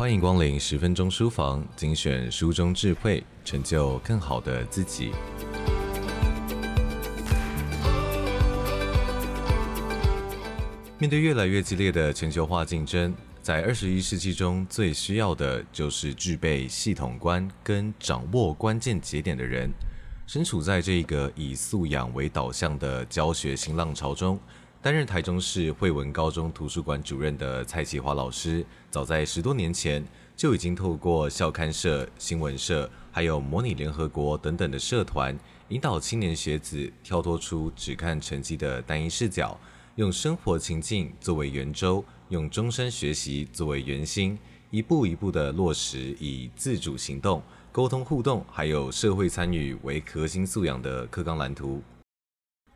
欢迎光临十分钟书房，精选书中智慧，成就更好的自己。面对越来越激烈的全球化竞争，在二十一世纪中最需要的就是具备系统观跟掌握关键节点的人。身处在这个以素养为导向的教学新浪潮中。担任台中市惠文高中图书馆主任的蔡启华老师，早在十多年前就已经透过校刊社、新闻社，还有模拟联合国等等的社团，引导青年学子跳脱出只看成绩的单一视角，用生活情境作为圆周，用终身学习作为圆心，一步一步地落实以自主行动、沟通互动，还有社会参与为核心素养的课纲蓝图。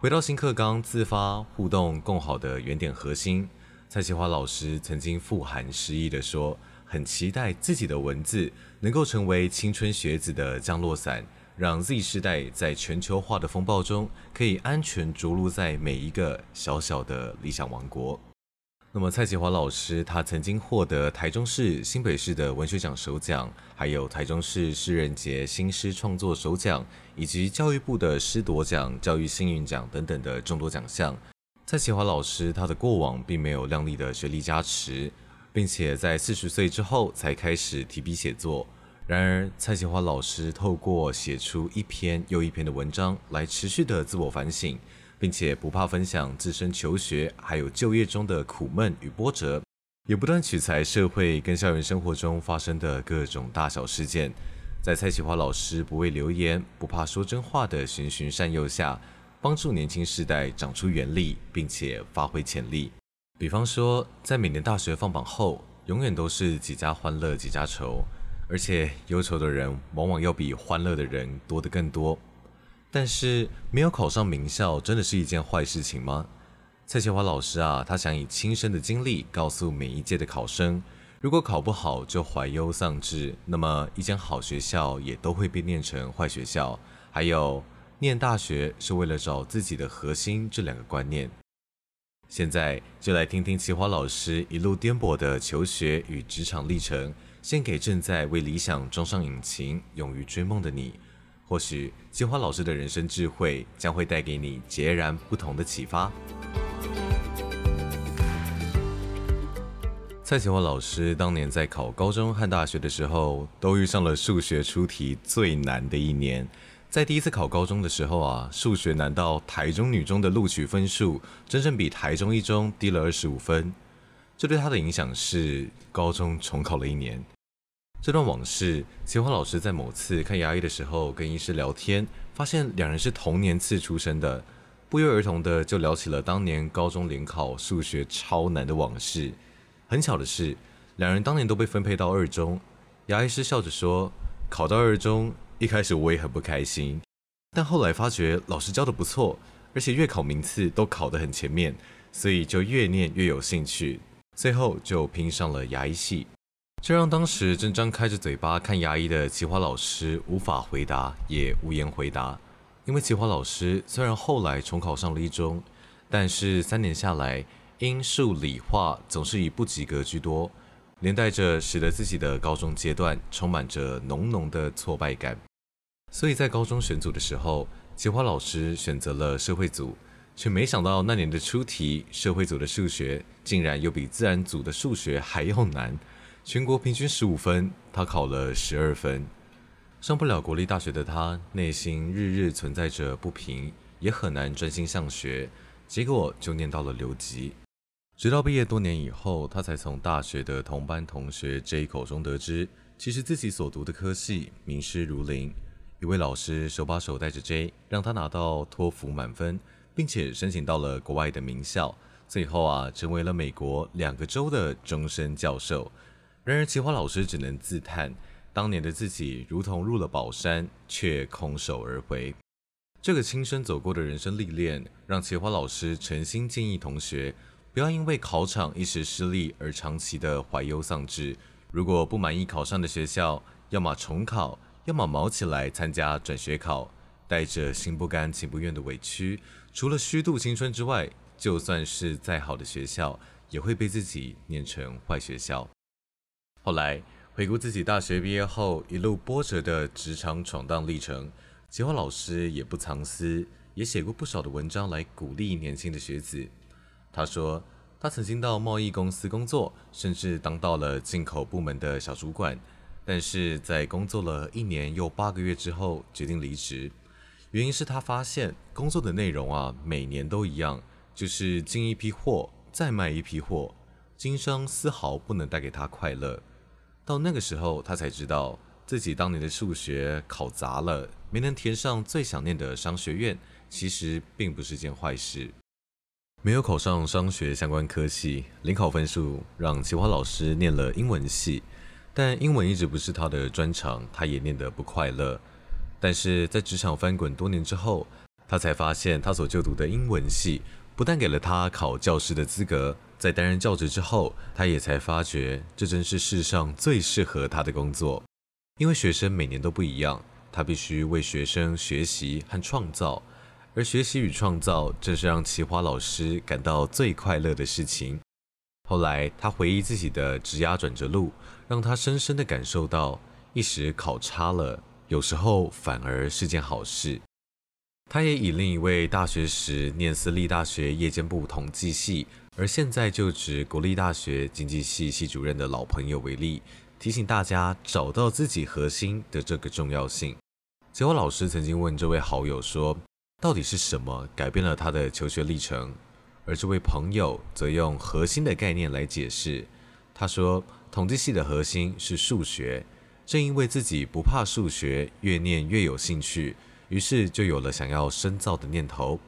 回到新课纲自发互动共好的原点核心，蔡启华老师曾经富含诗意地说：“很期待自己的文字能够成为青春学子的降落伞，让 Z 世代在全球化的风暴中可以安全着陆在每一个小小的理想王国。”那么，蔡启华老师他曾经获得台中市、新北市的文学奖首奖，还有台中市诗人节新诗创作首奖，以及教育部的诗铎奖、教育幸运奖等等的众多奖项。蔡启华老师他的过往并没有亮丽的学历加持，并且在四十岁之后才开始提笔写作。然而，蔡启华老师透过写出一篇又一篇的文章，来持续的自我反省。并且不怕分享自身求学还有就业中的苦闷与波折，也不断取材社会跟校园生活中发生的各种大小事件，在蔡启华老师不畏流言、不怕说真话的循循善诱下，帮助年轻世代长出原力，并且发挥潜力。比方说，在每年大学放榜后，永远都是几家欢乐几家愁，而且忧愁的人往往要比欢乐的人多得更多。但是没有考上名校，真的是一件坏事情吗？蔡启华老师啊，他想以亲身的经历告诉每一届的考生：如果考不好就怀忧丧志，那么一间好学校也都会被念成坏学校。还有，念大学是为了找自己的核心这两个观念。现在就来听听启华老师一路颠簸的求学与职场历程，献给正在为理想装上引擎、勇于追梦的你。或许金华老师的人生智慧将会带给你截然不同的启发。蔡启华老师当年在考高中和大学的时候，都遇上了数学出题最难的一年。在第一次考高中的时候啊，数学难到台中女中的录取分数，整整比台中一中低了二十五分。这对他的影响是高中重考了一年。这段往事，启华老师在某次看牙医的时候跟医师聊天，发现两人是同年次出生的，不约而同的就聊起了当年高中联考数学超难的往事。很巧的是，两人当年都被分配到二中。牙医师笑着说：“考到二中，一开始我也很不开心，但后来发觉老师教的不错，而且月考名次都考得很前面，所以就越念越有兴趣，最后就拼上了牙医系。”这让当时正张开着嘴巴看牙医的启华老师无法回答，也无言回答。因为启华老师虽然后来重考上了一中，但是三年下来，英数理化总是以不及格居多，连带着使得自己的高中阶段充满着浓浓的挫败感。所以在高中选组的时候，启华老师选择了社会组，却没想到那年的出题，社会组的数学竟然又比自然组的数学还要难。全国平均十五分，他考了十二分，上不了国立大学的他，内心日日存在着不平，也很难专心上学，结果就念到了留级。直到毕业多年以后，他才从大学的同班同学 J 口中得知，其实自己所读的科系名师如林，一位老师手把手带着 J，让他拿到托福满分，并且申请到了国外的名校，最后啊，成为了美国两个州的终身教授。然而，奇华老师只能自叹，当年的自己如同入了宝山，却空手而回。这个亲身走过的人生历练，让奇华老师诚心建议同学，不要因为考场一时失利而长期的怀忧丧志。如果不满意考上的学校，要么重考，要么卯起来参加转学考。带着心不甘情不愿的委屈，除了虚度青春之外，就算是再好的学校，也会被自己念成坏学校。后来，回顾自己大学毕业后一路波折的职场闯荡历程，奇华老师也不藏私，也写过不少的文章来鼓励年轻的学子。他说，他曾经到贸易公司工作，甚至当到了进口部门的小主管，但是在工作了一年又八个月之后，决定离职。原因是他发现工作的内容啊，每年都一样，就是进一批货，再卖一批货，经商丝毫不能带给他快乐。到那个时候，他才知道自己当年的数学考砸了，没能填上最想念的商学院，其实并不是件坏事。没有考上商学相关科系，联考分数让奇华老师念了英文系，但英文一直不是他的专长，他也念得不快乐。但是在职场翻滚多年之后，他才发现他所就读的英文系不但给了他考教师的资格。在担任教职之后，他也才发觉，这真是世上最适合他的工作。因为学生每年都不一样，他必须为学生学习和创造，而学习与创造正是让奇华老师感到最快乐的事情。后来，他回忆自己的职涯转折路，让他深深地感受到，一时考差了，有时候反而是件好事。他也以另一位大学时念私立大学夜间部统计系，而现在就职国立大学经济系系主任的老朋友为例，提醒大家找到自己核心的这个重要性。结果老师曾经问这位好友说：“到底是什么改变了他的求学历程？”而这位朋友则用核心的概念来解释。他说：“统计系的核心是数学，正因为自己不怕数学，越念越有兴趣。”于是就有了想要深造的念头。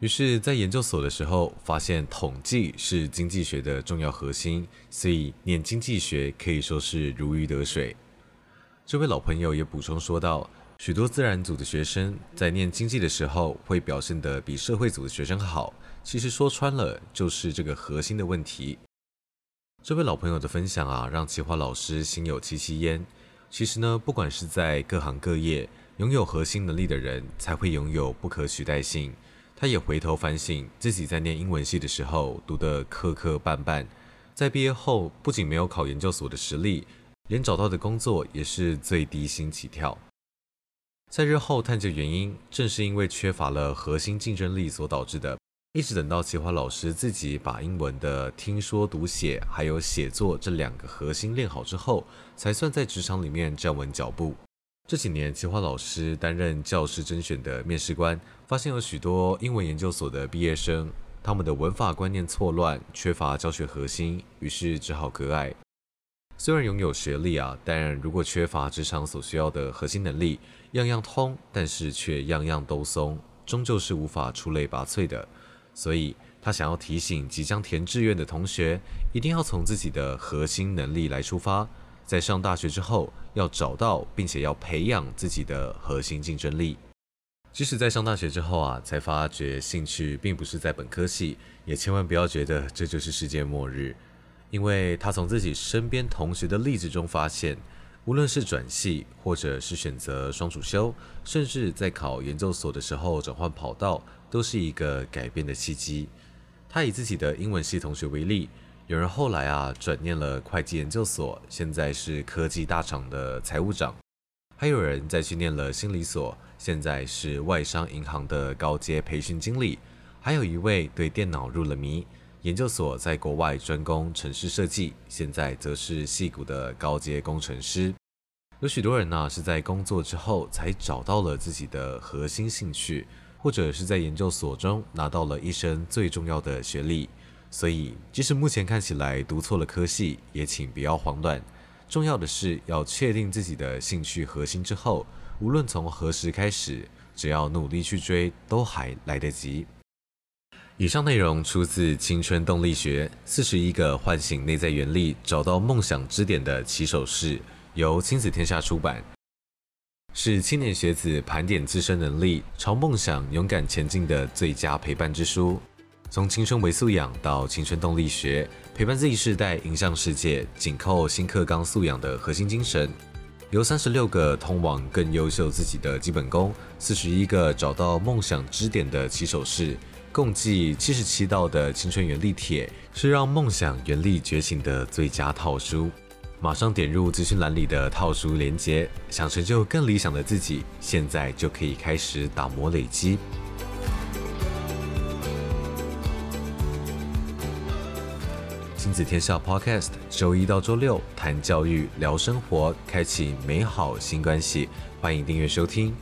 于是，在研究所的时候，发现统计是经济学的重要核心，所以念经济学可以说是如鱼得水。这位老朋友也补充说道：许多自然组的学生在念经济的时候，会表现得比社会组的学生好。其实说穿了，就是这个核心的问题。这位老朋友的分享啊，让奇华老师心有戚戚焉。其实呢，不管是在各行各业，拥有核心能力的人才会拥有不可取代性。他也回头反省自己在念英文系的时候读得磕磕绊绊，在毕业后不仅没有考研究所的实力，连找到的工作也是最低薪起跳。在日后探究原因，正是因为缺乏了核心竞争力所导致的。一直等到齐华老师自己把英文的听说读写还有写作这两个核心练好之后，才算在职场里面站稳脚步。这几年，奇华老师担任教师甄选的面试官，发现有许多英文研究所的毕业生，他们的文法观念错乱，缺乏教学核心，于是只好割爱。虽然拥有学历啊，但如果缺乏职场所需要的核心能力，样样通，但是却样样都松，终究是无法出类拔萃的。所以他想要提醒即将填志愿的同学，一定要从自己的核心能力来出发。在上大学之后，要找到并且要培养自己的核心竞争力。即使在上大学之后啊，才发觉兴趣并不是在本科系，也千万不要觉得这就是世界末日。因为他从自己身边同学的例子中发现，无论是转系，或者是选择双主修，甚至在考研究所的时候转换跑道，都是一个改变的契机。他以自己的英文系同学为例。有人后来啊转念了会计研究所，现在是科技大厂的财务长；还有人再去念了心理所，现在是外商银行的高阶培训经理；还有一位对电脑入了迷，研究所在国外专攻城市设计，现在则是戏谷的高阶工程师。有许多人呢是在工作之后才找到了自己的核心兴趣，或者是在研究所中拿到了一生最重要的学历。所以，即使目前看起来读错了科系，也请不要慌乱。重要的是要确定自己的兴趣核心之后，无论从何时开始，只要努力去追，都还来得及。以上内容出自《青春动力学：四十一个唤醒内在原力，找到梦想支点的起手式》，由亲子天下出版，是青年学子盘点自身能力，朝梦想勇敢前进的最佳陪伴之书。从青春为素养到青春动力学，陪伴 Z 世代迎向世界，紧扣新课纲素养的核心精神，由三十六个通往更优秀自己的基本功，四十一个找到梦想支点的起手式，共计七十七道的青春原力帖，是让梦想原力觉醒的最佳套书。马上点入资讯栏里的套书连接，想成就更理想的自己，现在就可以开始打磨累积。亲子天下 Podcast，周一到周六谈教育、聊生活，开启美好新关系。欢迎订阅收听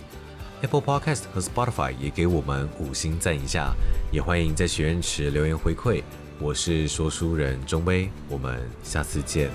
Apple Podcast 和 Spotify，也给我们五星赞一下。也欢迎在许愿池留言回馈。我是说书人中威，我们下次见。